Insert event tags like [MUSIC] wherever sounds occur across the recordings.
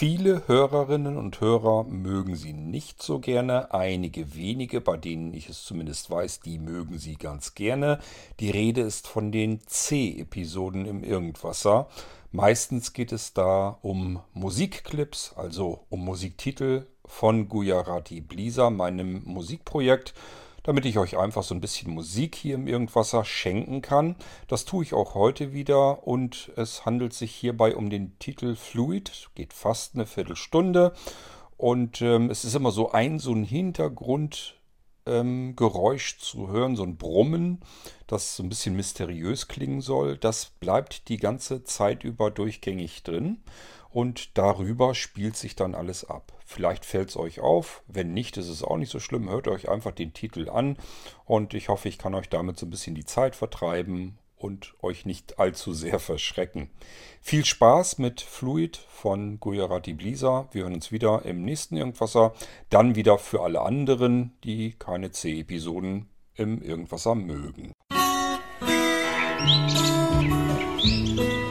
Viele Hörerinnen und Hörer mögen sie nicht so gerne, einige wenige, bei denen ich es zumindest weiß, die mögen sie ganz gerne. Die Rede ist von den C-Episoden im Irgendwasser. Meistens geht es da um Musikclips, also um Musiktitel von Gujarati Blisa, meinem Musikprojekt damit ich euch einfach so ein bisschen Musik hier im Irgendwasser schenken kann. Das tue ich auch heute wieder und es handelt sich hierbei um den Titel Fluid, geht fast eine Viertelstunde und ähm, es ist immer so ein, so ein Hintergrundgeräusch ähm, zu hören, so ein Brummen, das so ein bisschen mysteriös klingen soll. Das bleibt die ganze Zeit über durchgängig drin und darüber spielt sich dann alles ab. Vielleicht fällt es euch auf, wenn nicht, ist es auch nicht so schlimm. Hört euch einfach den Titel an und ich hoffe, ich kann euch damit so ein bisschen die Zeit vertreiben und euch nicht allzu sehr [LAUGHS] verschrecken. Viel Spaß mit Fluid von Gujarati Blisa. Wir hören uns wieder im nächsten Irgendwasser. Dann wieder für alle anderen, die keine C-Episoden im Irgendwasser mögen. Musik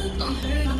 Don't